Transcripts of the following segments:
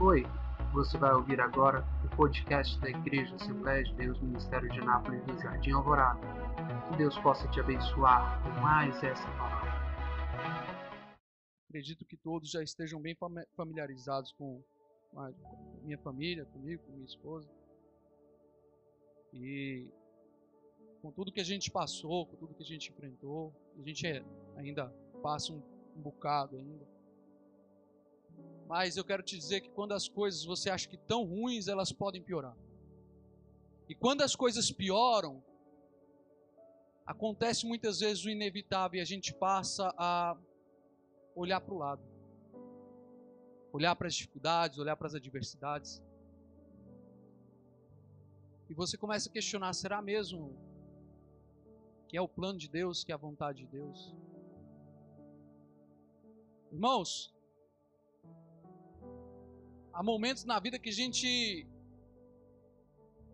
Oi, você vai ouvir agora o podcast da Igreja Assembleia de Deus Ministério de Anápolis do Jardim Alvorada. Que Deus possa te abençoar com mais essa palavra. Acredito que todos já estejam bem familiarizados com a minha família, comigo, com minha esposa. E com tudo que a gente passou, com tudo que a gente enfrentou, a gente ainda passa um, um bocado ainda. Mas eu quero te dizer que quando as coisas você acha que estão ruins, elas podem piorar. E quando as coisas pioram, acontece muitas vezes o inevitável e a gente passa a olhar para o lado. Olhar para as dificuldades, olhar para as adversidades. E você começa a questionar: será mesmo que é o plano de Deus, que é a vontade de Deus? Irmãos, há momentos na vida que a gente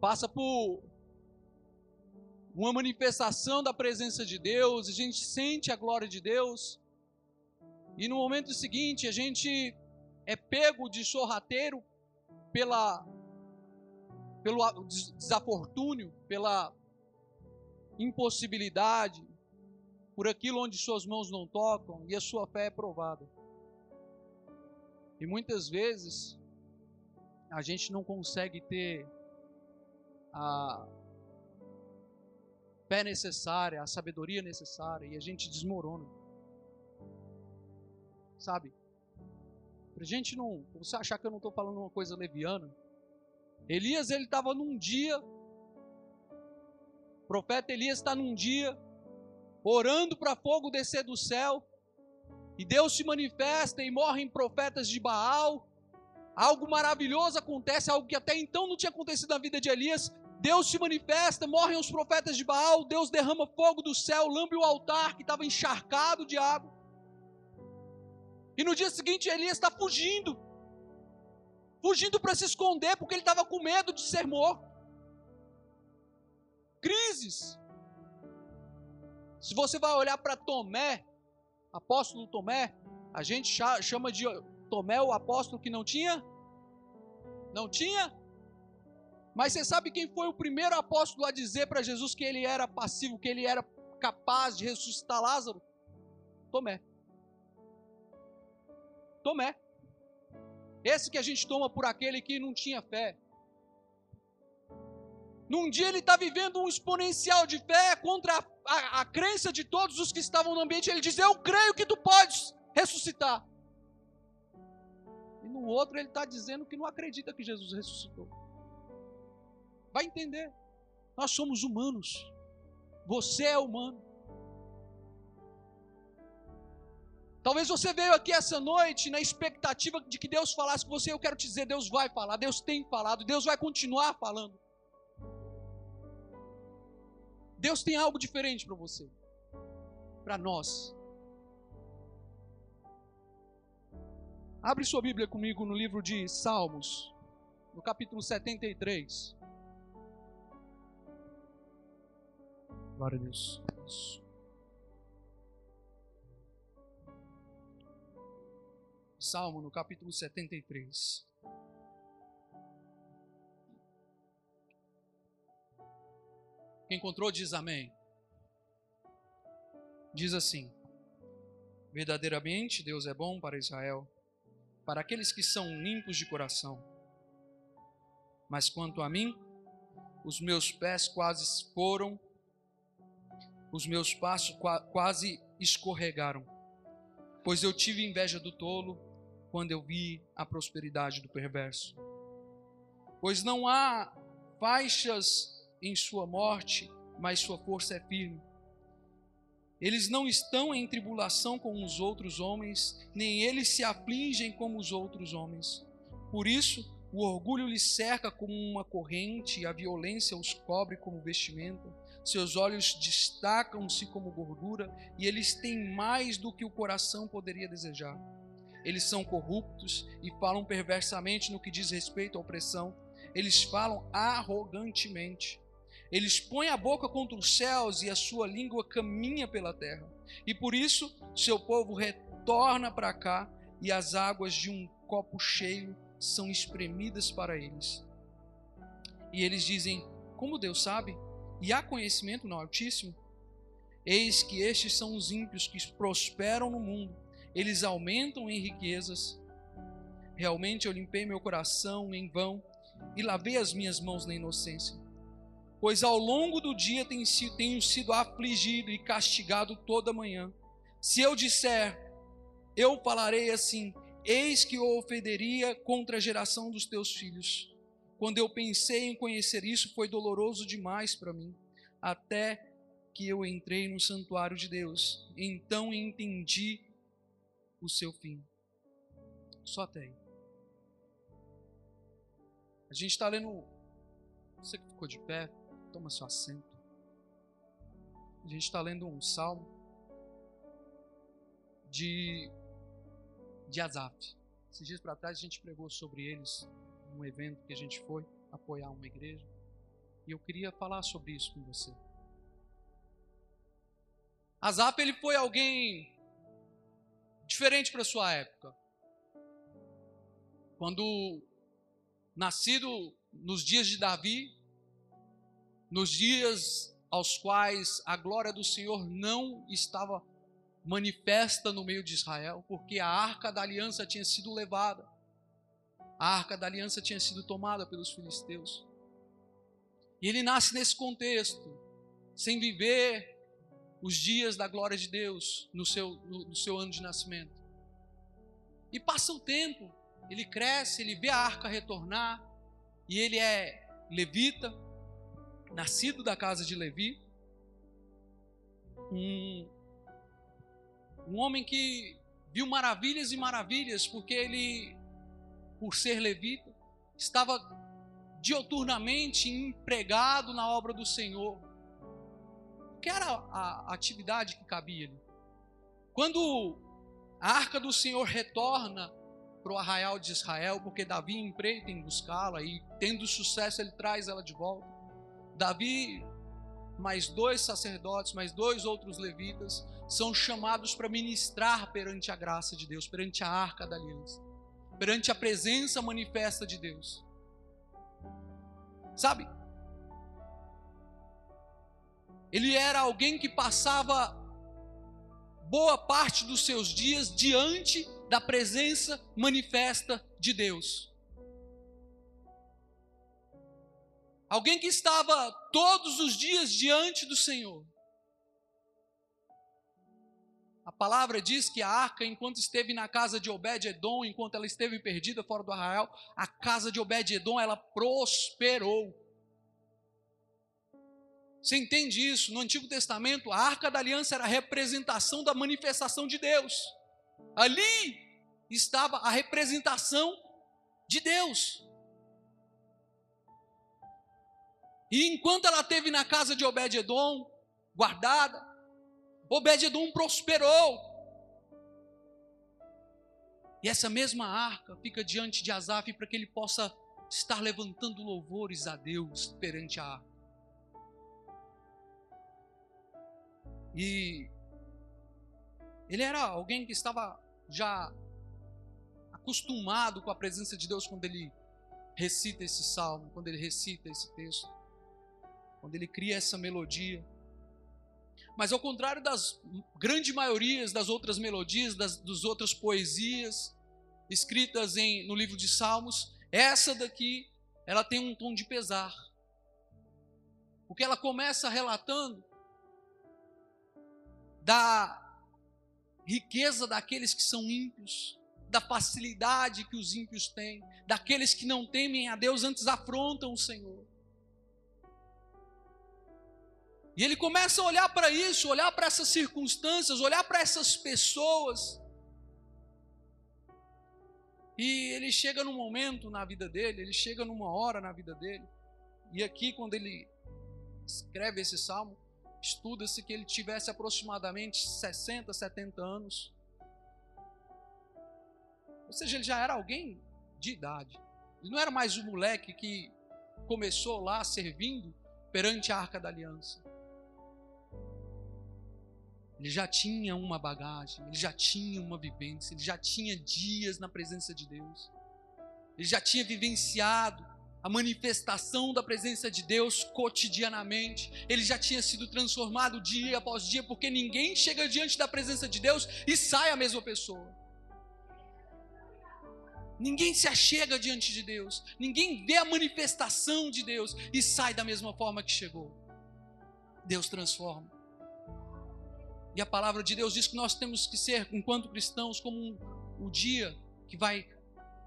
passa por uma manifestação da presença de Deus, a gente sente a glória de Deus, e no momento seguinte a gente é pego de sorrateiro pela pelo desafortúnio, pela impossibilidade, por aquilo onde suas mãos não tocam e a sua fé é provada. E muitas vezes a gente não consegue ter a fé necessária, a sabedoria necessária e a gente desmorona. Sabe? Pra gente não, pra você achar que eu não estou falando uma coisa leviana, Elias ele estava num dia, o profeta Elias está num dia orando para fogo descer do céu, e Deus se manifesta e morrem profetas de Baal, Algo maravilhoso acontece, algo que até então não tinha acontecido na vida de Elias. Deus se manifesta, morrem os profetas de Baal, Deus derrama fogo do céu, lambe o altar que estava encharcado de água. E no dia seguinte Elias está fugindo, fugindo para se esconder, porque ele estava com medo de ser morto. Crises. Se você vai olhar para Tomé, apóstolo Tomé, a gente chama de Tomé, o apóstolo que não tinha? Não tinha? Mas você sabe quem foi o primeiro apóstolo a dizer para Jesus que ele era passivo, que ele era capaz de ressuscitar Lázaro? Tomé. Tomé. Esse que a gente toma por aquele que não tinha fé. Num dia ele está vivendo um exponencial de fé contra a, a, a, crença de todos os que estavam no ambiente. Ele diz: Eu creio que tu podes ressuscitar. No outro ele está dizendo que não acredita que Jesus ressuscitou. Vai entender. Nós somos humanos. Você é humano. Talvez você veio aqui essa noite na expectativa de que Deus falasse com você. Eu quero te dizer, Deus vai falar, Deus tem falado, Deus vai continuar falando. Deus tem algo diferente para você, para nós. Abre sua Bíblia comigo no livro de Salmos, no capítulo 73. Glória a Deus. Salmo no capítulo 73. Quem encontrou diz amém. Diz assim: Verdadeiramente Deus é bom para Israel para aqueles que são limpos de coração. Mas quanto a mim, os meus pés quase foram, os meus passos quase escorregaram, pois eu tive inveja do tolo quando eu vi a prosperidade do perverso. Pois não há faixas em sua morte, mas sua força é firme. Eles não estão em tribulação como os outros homens, nem eles se afligem como os outros homens. Por isso, o orgulho lhes cerca como uma corrente e a violência os cobre como vestimenta. Seus olhos destacam-se como gordura e eles têm mais do que o coração poderia desejar. Eles são corruptos e falam perversamente no que diz respeito à opressão. Eles falam arrogantemente. Eles põem a boca contra os céus e a sua língua caminha pela terra. E por isso seu povo retorna para cá e as águas de um copo cheio são espremidas para eles. E eles dizem: Como Deus sabe? E há conhecimento no Altíssimo? Eis que estes são os ímpios que prosperam no mundo, eles aumentam em riquezas. Realmente eu limpei meu coração em vão e lavei as minhas mãos na inocência. Pois ao longo do dia tenho sido, afligido e castigado toda manhã. Se eu disser, eu falarei assim: Eis que eu ofenderia contra a geração dos teus filhos. Quando eu pensei em conhecer isso, foi doloroso demais para mim, até que eu entrei no santuário de Deus. Então entendi o seu fim. Só até aí. A gente está lendo. Você que ficou de pé, toma seu assento. A gente está lendo um salmo de de Azaf. Esses dias para trás a gente pregou sobre eles num evento que a gente foi apoiar uma igreja. E eu queria falar sobre isso com você. Azaf ele foi alguém diferente para sua época. Quando nascido nos dias de Davi, nos dias aos quais a glória do Senhor não estava manifesta no meio de Israel, porque a arca da aliança tinha sido levada, a arca da aliança tinha sido tomada pelos filisteus. E ele nasce nesse contexto, sem viver os dias da glória de Deus no seu, no, no seu ano de nascimento. E passa o tempo, ele cresce, ele vê a arca retornar, e ele é levita, nascido da casa de Levi, um, um homem que viu maravilhas e maravilhas, porque ele, por ser levita, estava dioturnamente empregado na obra do Senhor. Que era a, atividade que cabia lhe. Quando a arca do Senhor retorna para o arraial de Israel, porque Davi empreita em buscá-la e, tendo sucesso, ele traz ela de volta. Davi mais dois sacerdotes, mais dois outros levitas, são chamados para ministrar perante a graça de Deus, perante a arca da aliança, perante a presença manifesta de Deus. Sabe? Ele era alguém que passava boa parte dos seus dias diante da presença manifesta de Deus. Alguém que estava todos os dias diante do Senhor. A palavra diz que a arca, enquanto esteve na casa de Obed-Edom, enquanto ela esteve perdida fora do arraial, a casa de Obed-Edom, ela prosperou. Você entende isso? No Antigo Testamento, a arca da aliança era a representação da manifestação de Deus. Ali estava a representação de Deus. E enquanto ela teve na casa de Obed-Edom, guardada, Obed-Edom prosperou. E essa mesma arca fica diante de Asaf para que ele possa estar levantando louvores a Deus perante a arca. E ele era alguém que estava já acostumado com a presença de Deus quando ele recita esse salmo, quando ele recita esse texto quando ele cria essa melodia. Mas ao contrário das grande maiorias das outras melodias, das, das outras poesias escritas em, no livro de Salmos, essa daqui, ela tem um tom de pesar. Porque ela começa relatando da riqueza daqueles que são ímpios, da facilidade que os ímpios têm, daqueles que não temem a Deus, antes afrontam o Senhor. E ele começa a olhar para isso, olhar para essas circunstâncias, olhar para essas pessoas. E ele chega num momento na vida dele, ele chega numa hora na vida dele. E aqui, quando ele escreve esse salmo, estuda-se que ele tivesse aproximadamente 60, 70 anos. Ou seja, ele já era alguém de idade. Ele não era mais o moleque que começou lá servindo perante a arca da aliança. Ele já tinha uma bagagem, ele já tinha uma vivência, ele já tinha dias na presença de Deus. ele já tinha vivenciado a manifestação da presença de Deus cotidianamente. Ele já tinha sido transformado dia após dia, porque ninguém chega diante da presença de Deus e sai a mesma pessoa. Ninguém se achega diante de Deus, ninguém vê a manifestação de Deus e sai da mesma forma que chegou. Deus transforma. E a palavra de Deus diz que nós temos que ser, enquanto cristãos, como um, o dia que vai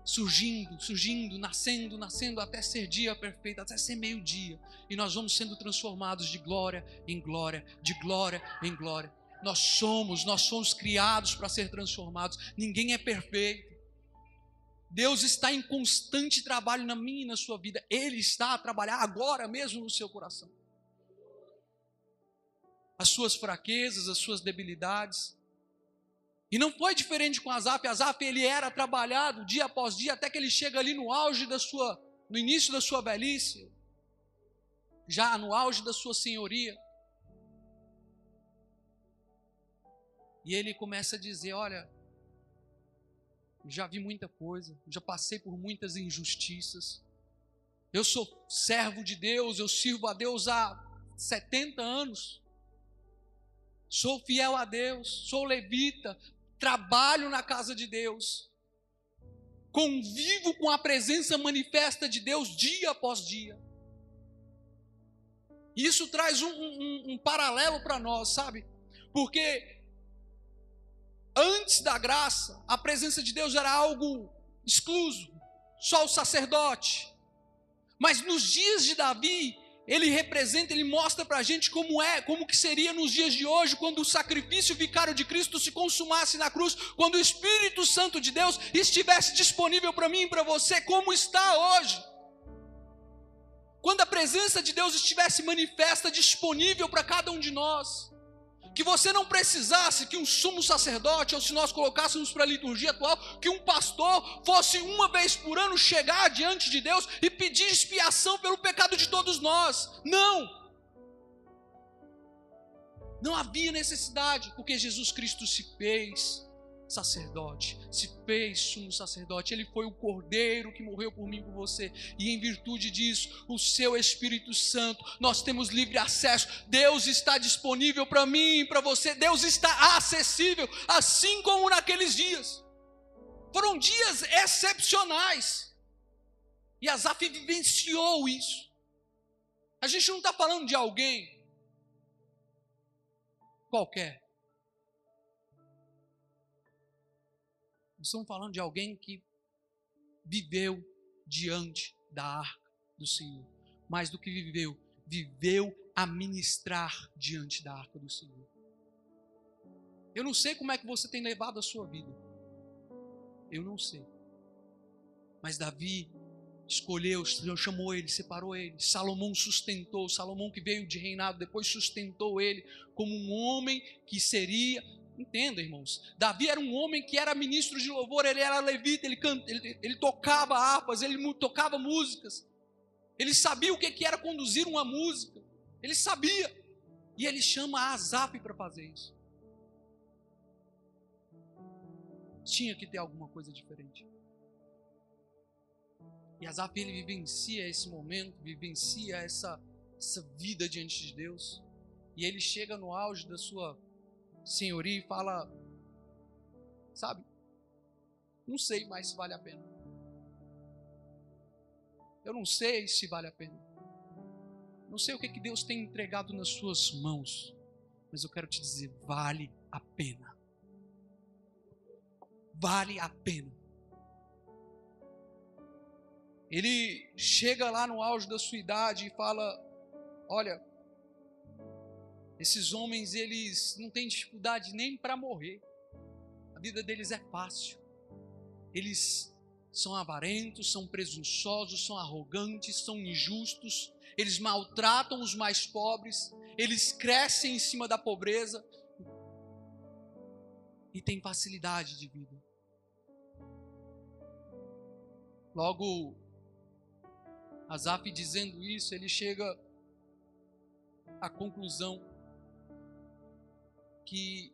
surgindo, surgindo, nascendo, nascendo até ser dia perfeito, até ser meio-dia. E nós vamos sendo transformados de glória em glória, de glória em glória. Nós somos, nós somos criados para ser transformados. Ninguém é perfeito. Deus está em constante trabalho na minha e na sua vida. Ele está a trabalhar agora mesmo no seu coração. As suas fraquezas, as suas debilidades, e não foi diferente com Azaf. Azaf ele era trabalhado dia após dia até que ele chega ali no auge da sua, no início da sua velhice, já no auge da sua senhoria. E ele começa a dizer: Olha, já vi muita coisa, já passei por muitas injustiças. Eu sou servo de Deus, eu sirvo a Deus há 70 anos. Sou fiel a Deus, sou levita, trabalho na casa de Deus, convivo com a presença manifesta de Deus dia após dia. Isso traz um, um, um paralelo para nós, sabe? Porque antes da graça, a presença de Deus era algo excluso, só o sacerdote. Mas nos dias de Davi, ele representa, ele mostra para a gente como é, como que seria nos dias de hoje, quando o sacrifício vicário de Cristo se consumasse na cruz, quando o Espírito Santo de Deus estivesse disponível para mim e para você, como está hoje. Quando a presença de Deus estivesse manifesta, disponível para cada um de nós que você não precisasse que um sumo sacerdote, ou se nós colocássemos para a liturgia atual, que um pastor fosse uma vez por ano chegar diante de Deus e pedir expiação pelo pecado de todos nós. Não! Não havia necessidade, porque Jesus Cristo se fez sacerdote, se fez sumo sacerdote, ele foi o cordeiro que morreu por mim e por você, e em virtude disso, o seu Espírito Santo, nós temos livre acesso. Deus está disponível para mim e para você, Deus está acessível, assim como naqueles dias. Foram dias excepcionais, e Asaf vivenciou isso. A gente não está falando de alguém qualquer. Estamos falando de alguém que viveu diante da arca do Senhor. Mais do que viveu, viveu a ministrar diante da arca do Senhor. Eu não sei como é que você tem levado a sua vida. Eu não sei. Mas Davi escolheu, chamou ele, separou ele. Salomão sustentou, Salomão que veio de reinado, depois sustentou ele como um homem que seria Entenda, irmãos. Davi era um homem que era ministro de louvor, ele era levita, ele, canta, ele, ele tocava harpas, ele tocava músicas. Ele sabia o que era conduzir uma música. Ele sabia. E ele chama Asaf para fazer isso. Tinha que ter alguma coisa diferente. E Asaf ele vivencia esse momento, vivencia essa, essa vida diante de Deus. E ele chega no auge da sua senhoria e fala: Sabe, não sei mais se vale a pena. Eu não sei se vale a pena. Não sei o que, que Deus tem entregado nas suas mãos, mas eu quero te dizer: vale a pena. Vale a pena. Ele chega lá no auge da sua idade e fala: Olha, esses homens, eles não têm dificuldade nem para morrer. A vida deles é fácil. Eles são avarentos, são presunçosos, são arrogantes, são injustos. Eles maltratam os mais pobres. Eles crescem em cima da pobreza. E têm facilidade de vida. Logo, Azaf dizendo isso, ele chega à conclusão que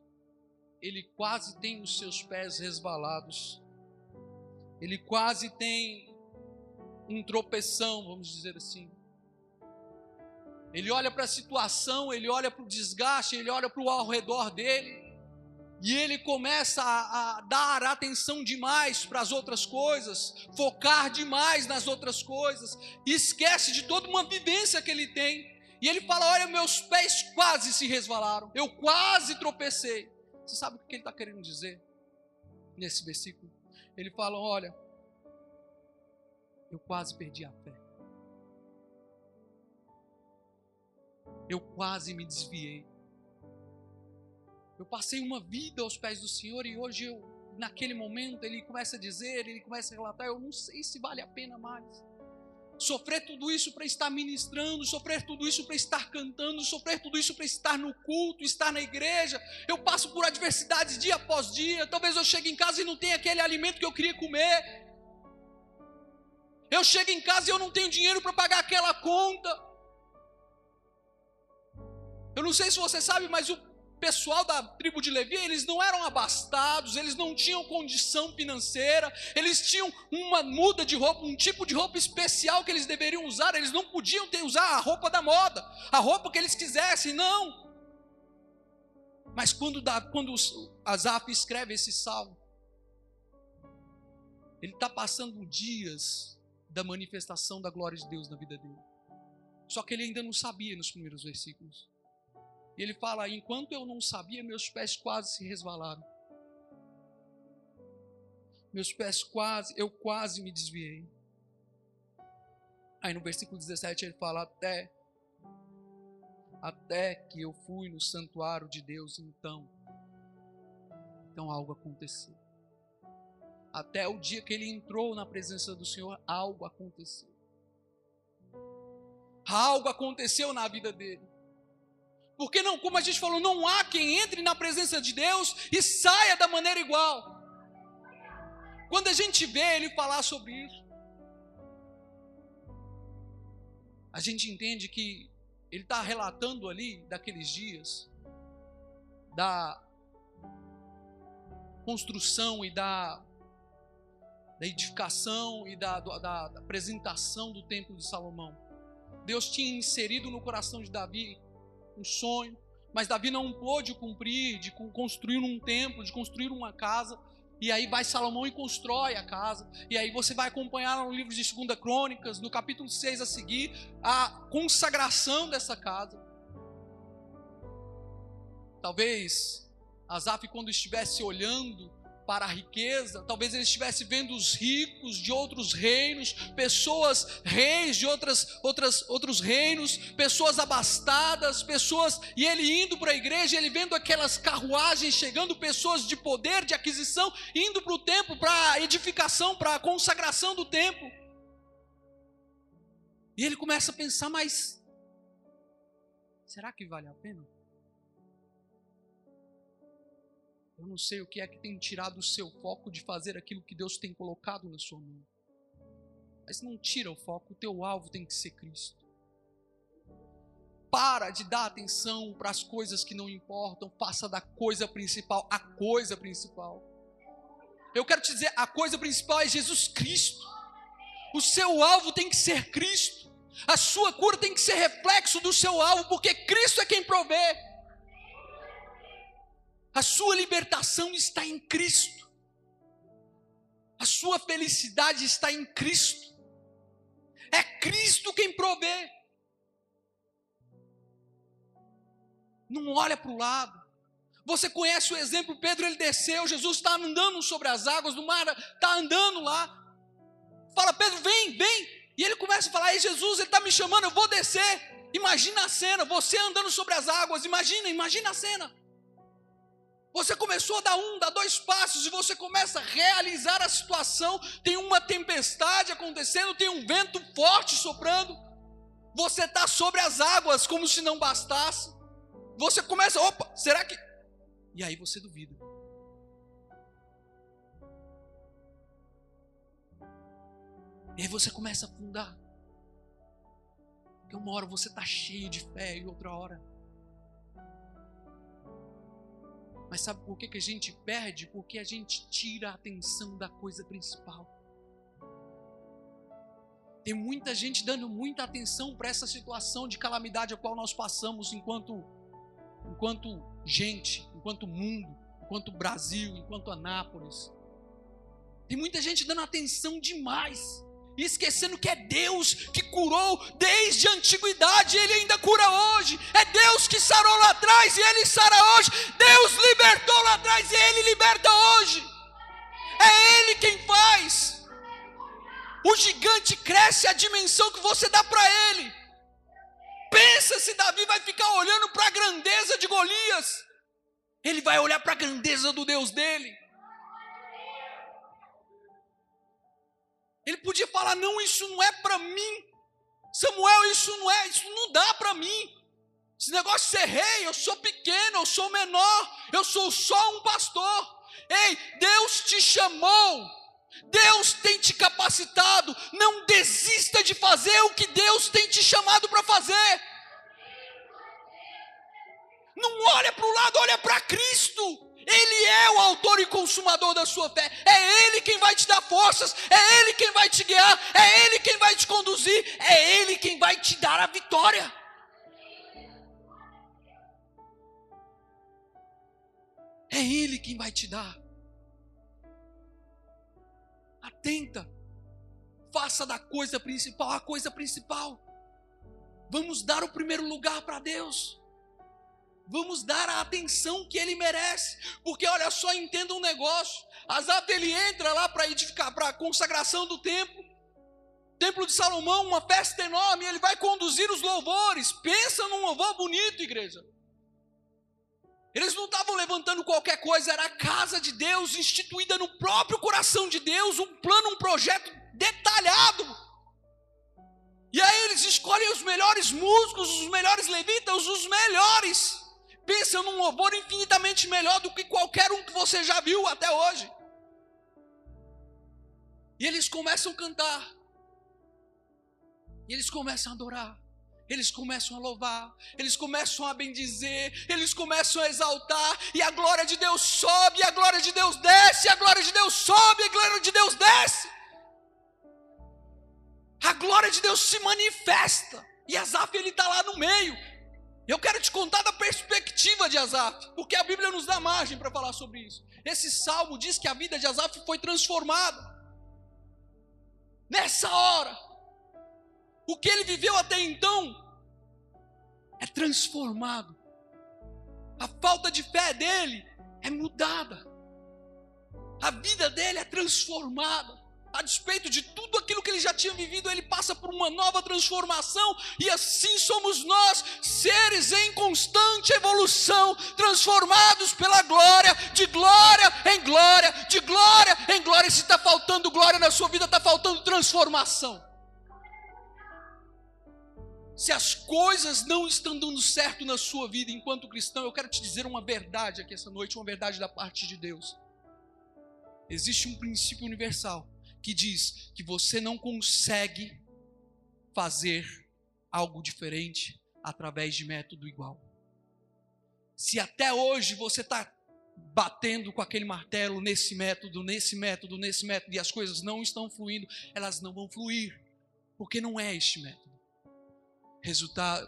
ele quase tem os seus pés resvalados, ele quase tem um tropeção, vamos dizer assim. Ele olha para a situação, ele olha para o desgaste, ele olha para o ao redor dele, e ele começa a, a dar atenção demais para as outras coisas, focar demais nas outras coisas, e esquece de toda uma vivência que ele tem. E ele fala: Olha, meus pés quase se resvalaram, eu quase tropecei. Você sabe o que ele está querendo dizer nesse versículo? Ele fala: Olha, eu quase perdi a fé. eu quase me desviei. Eu passei uma vida aos pés do Senhor e hoje eu, naquele momento, ele começa a dizer, ele começa a relatar, eu não sei se vale a pena mais. Sofrer tudo isso para estar ministrando, sofrer tudo isso para estar cantando, sofrer tudo isso para estar no culto, estar na igreja. Eu passo por adversidades dia após dia. Talvez eu chegue em casa e não tenha aquele alimento que eu queria comer. Eu chego em casa e eu não tenho dinheiro para pagar aquela conta. Eu não sei se você sabe, mas o pessoal da tribo de Levi, eles não eram abastados, eles não tinham condição financeira, eles tinham uma muda de roupa, um tipo de roupa especial que eles deveriam usar, eles não podiam ter, usar a roupa da moda, a roupa que eles quisessem, não. Mas quando, quando Asaf escreve esse salmo, ele está passando dias da manifestação da glória de Deus na vida dele. Só que ele ainda não sabia nos primeiros versículos. E ele fala: enquanto eu não sabia, meus pés quase se resvalaram. Meus pés quase, eu quase me desviei. Aí no versículo 17 ele fala: até, até que eu fui no santuário de Deus, então, então algo aconteceu. Até o dia que ele entrou na presença do Senhor, algo aconteceu. Algo aconteceu na vida dele. Porque não, como a gente falou, não há quem entre na presença de Deus e saia da maneira igual. Quando a gente vê ele falar sobre isso, a gente entende que ele está relatando ali daqueles dias, da construção e da, da edificação e da, da, da apresentação do templo de Salomão. Deus tinha inserido no coração de Davi um sonho, mas Davi não pôde cumprir de construir um templo, de construir uma casa. E aí vai Salomão e constrói a casa. E aí você vai acompanhar no livro de 2 Crônicas, no capítulo 6 a seguir, a consagração dessa casa. Talvez Asaf, quando estivesse olhando para a riqueza, talvez ele estivesse vendo os ricos de outros reinos, pessoas, reis de outras, outras, outros reinos, pessoas abastadas, pessoas, e ele indo para a igreja, ele vendo aquelas carruagens chegando, pessoas de poder, de aquisição, indo para o templo, para a edificação, para a consagração do templo. E ele começa a pensar, mas será que vale a pena? Eu não sei o que é que tem tirado o seu foco de fazer aquilo que Deus tem colocado na sua mão. Mas não tira o foco, o teu alvo tem que ser Cristo. Para de dar atenção para as coisas que não importam, faça da coisa principal a coisa principal. Eu quero te dizer, a coisa principal é Jesus Cristo. O seu alvo tem que ser Cristo. A sua cura tem que ser reflexo do seu alvo, porque Cristo é quem provê. A sua libertação está em Cristo. A sua felicidade está em Cristo. É Cristo quem provê. Não olha para o lado. Você conhece o exemplo, Pedro ele desceu, Jesus está andando sobre as águas do mar, está andando lá. Fala, Pedro, vem, vem. E ele começa a falar, ei Jesus, ele está me chamando, eu vou descer. Imagina a cena, você andando sobre as águas, imagina, imagina a cena. Você começou a dar um, dar dois passos e você começa a realizar a situação. Tem uma tempestade acontecendo, tem um vento forte soprando. Você está sobre as águas como se não bastasse. Você começa, opa, será que. E aí você duvida. E aí você começa a afundar. Porque uma hora você está cheio de fé e outra hora Mas sabe por que, que a gente perde? Porque a gente tira a atenção da coisa principal. Tem muita gente dando muita atenção para essa situação de calamidade a qual nós passamos enquanto enquanto gente, enquanto mundo, enquanto Brasil, enquanto Anápolis. Tem muita gente dando atenção demais e esquecendo que é Deus que curou desde a antiguidade, Ele ainda cura hoje. É Deus que sarou lá atrás e Ele sara hoje. Deus libertou lá atrás e Ele liberta hoje. É Ele quem faz. O gigante cresce a dimensão que você dá para ele. Pensa se Davi vai ficar olhando para a grandeza de Golias. Ele vai olhar para a grandeza do Deus dele. Ele podia falar: não, isso não é para mim. Samuel, isso não é, isso não dá para mim. Esse negócio de ser rei, eu sou pequeno, eu sou menor, eu sou só um pastor. Ei, Deus te chamou, Deus tem te capacitado. Não desista de fazer o que Deus tem te chamado para fazer. Não olha para o lado, olha para Cristo. Ele é o autor e consumador da sua fé. É Ele quem vai te dar forças. É Ele quem vai te guiar. É Ele quem vai te conduzir. É Ele quem vai te dar a vitória. É Ele quem vai te dar. Atenta. Faça da coisa principal a coisa principal. Vamos dar o primeiro lugar para Deus. Vamos dar a atenção que ele merece. Porque olha só, entenda um negócio. Asaf ele entra lá para edificar, para a consagração do templo. Templo de Salomão, uma festa enorme, ele vai conduzir os louvores. Pensa num louvor bonito, igreja. Eles não estavam levantando qualquer coisa, era a casa de Deus, instituída no próprio coração de Deus, um plano, um projeto detalhado. E aí eles escolhem os melhores músicos, os melhores levitas, os melhores. Pensa num louvor infinitamente melhor do que qualquer um que você já viu até hoje. E eles começam a cantar. E eles começam a adorar. Eles começam a louvar, eles começam a bendizer, eles começam a exaltar, e a glória de Deus sobe, e a glória de Deus desce, e a glória de Deus sobe, e a glória de Deus desce. A glória de Deus se manifesta, e Asaf ele está lá no meio, eu quero te contar da perspectiva de Asaf, porque a Bíblia nos dá margem para falar sobre isso. Esse salmo diz que a vida de Asaf foi transformada. Nessa hora, o que ele viveu até então é transformado. A falta de fé dele é mudada. A vida dele é transformada a despeito de tudo ele já tinha vivido, ele passa por uma nova transformação, e assim somos nós, seres em constante evolução, transformados pela glória, de glória em glória, de glória em glória. Se está faltando glória na sua vida, está faltando transformação. Se as coisas não estão dando certo na sua vida enquanto cristão, eu quero te dizer uma verdade aqui essa noite, uma verdade da parte de Deus. Existe um princípio universal que diz que você não consegue fazer algo diferente através de método igual. Se até hoje você está batendo com aquele martelo nesse método, nesse método, nesse método, e as coisas não estão fluindo, elas não vão fluir, porque não é este método. Resultado,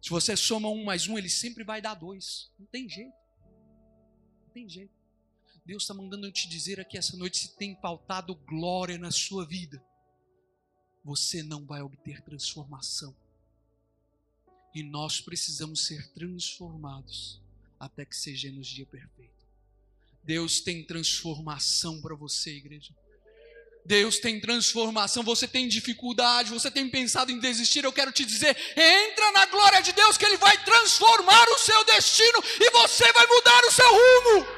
se você soma um mais um, ele sempre vai dar dois. Não tem jeito. Não tem jeito. Deus está mandando eu te dizer aqui essa noite: se tem faltado glória na sua vida, você não vai obter transformação. E nós precisamos ser transformados até que sejamos dia perfeito. Deus tem transformação para você, igreja. Deus tem transformação. Você tem dificuldade, você tem pensado em desistir. Eu quero te dizer: entra na glória de Deus, que Ele vai transformar o seu destino e você vai mudar o seu rumo.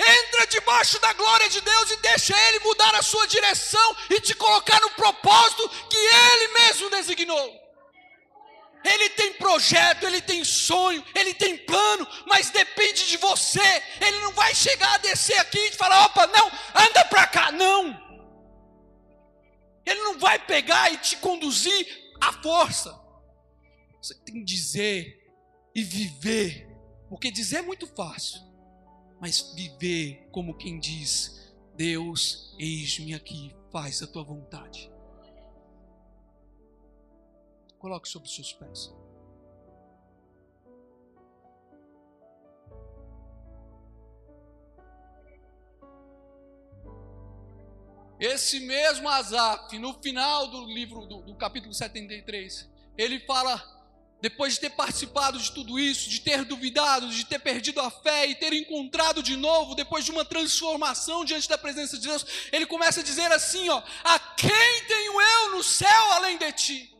Entra debaixo da glória de Deus e deixa Ele mudar a sua direção e te colocar no propósito que Ele mesmo designou. Ele tem projeto, ele tem sonho, ele tem plano, mas depende de você. Ele não vai chegar a descer aqui e falar: opa, não, anda para cá. Não. Ele não vai pegar e te conduzir à força. Você tem que dizer e viver, porque dizer é muito fácil mas viver como quem diz: Deus, eis-me aqui, faz a tua vontade. Coloque sobre os seus pés. Esse mesmo Azaf, no final do livro, do, do capítulo 73, ele fala depois de ter participado de tudo isso, de ter duvidado, de ter perdido a fé e ter encontrado de novo, depois de uma transformação diante da presença de Deus, ele começa a dizer assim: ó, a quem tenho eu no céu além de ti?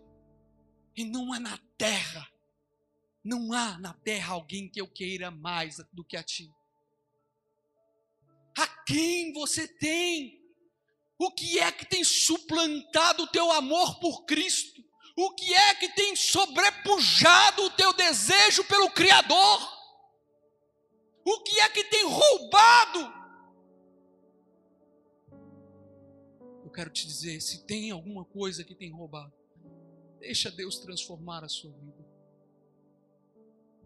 E não há na terra, não há na terra alguém que eu queira mais do que a ti. A quem você tem? O que é que tem suplantado o teu amor por Cristo? O que é que tem sobrepujado o teu desejo pelo Criador? O que é que tem roubado? Eu quero te dizer: se tem alguma coisa que tem roubado, deixa Deus transformar a sua vida.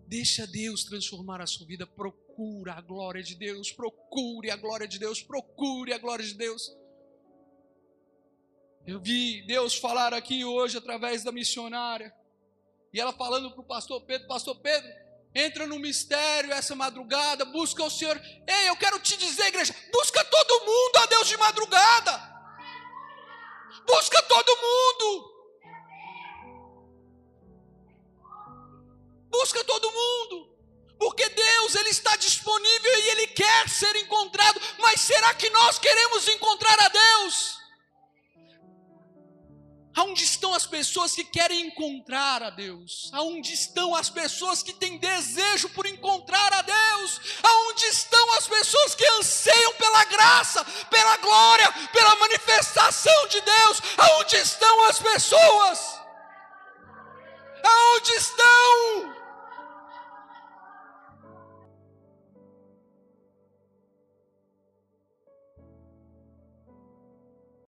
Deixa Deus transformar a sua vida. Procura a glória de Deus. Procure a glória de Deus. Procure a glória de Deus. Eu vi Deus falar aqui hoje através da missionária. E ela falando para o pastor Pedro: Pastor Pedro, entra no mistério essa madrugada, busca o Senhor. Ei, eu quero te dizer, igreja: busca todo mundo a Deus de madrugada. Busca todo mundo. Busca todo mundo. Porque Deus, Ele está disponível e Ele quer ser encontrado. Mas será que nós queremos encontrar a Deus? Aonde estão as pessoas que querem encontrar a Deus? Aonde estão as pessoas que têm desejo por encontrar a Deus? Aonde estão as pessoas que anseiam pela graça, pela glória, pela manifestação de Deus? Aonde estão as pessoas? Aonde estão?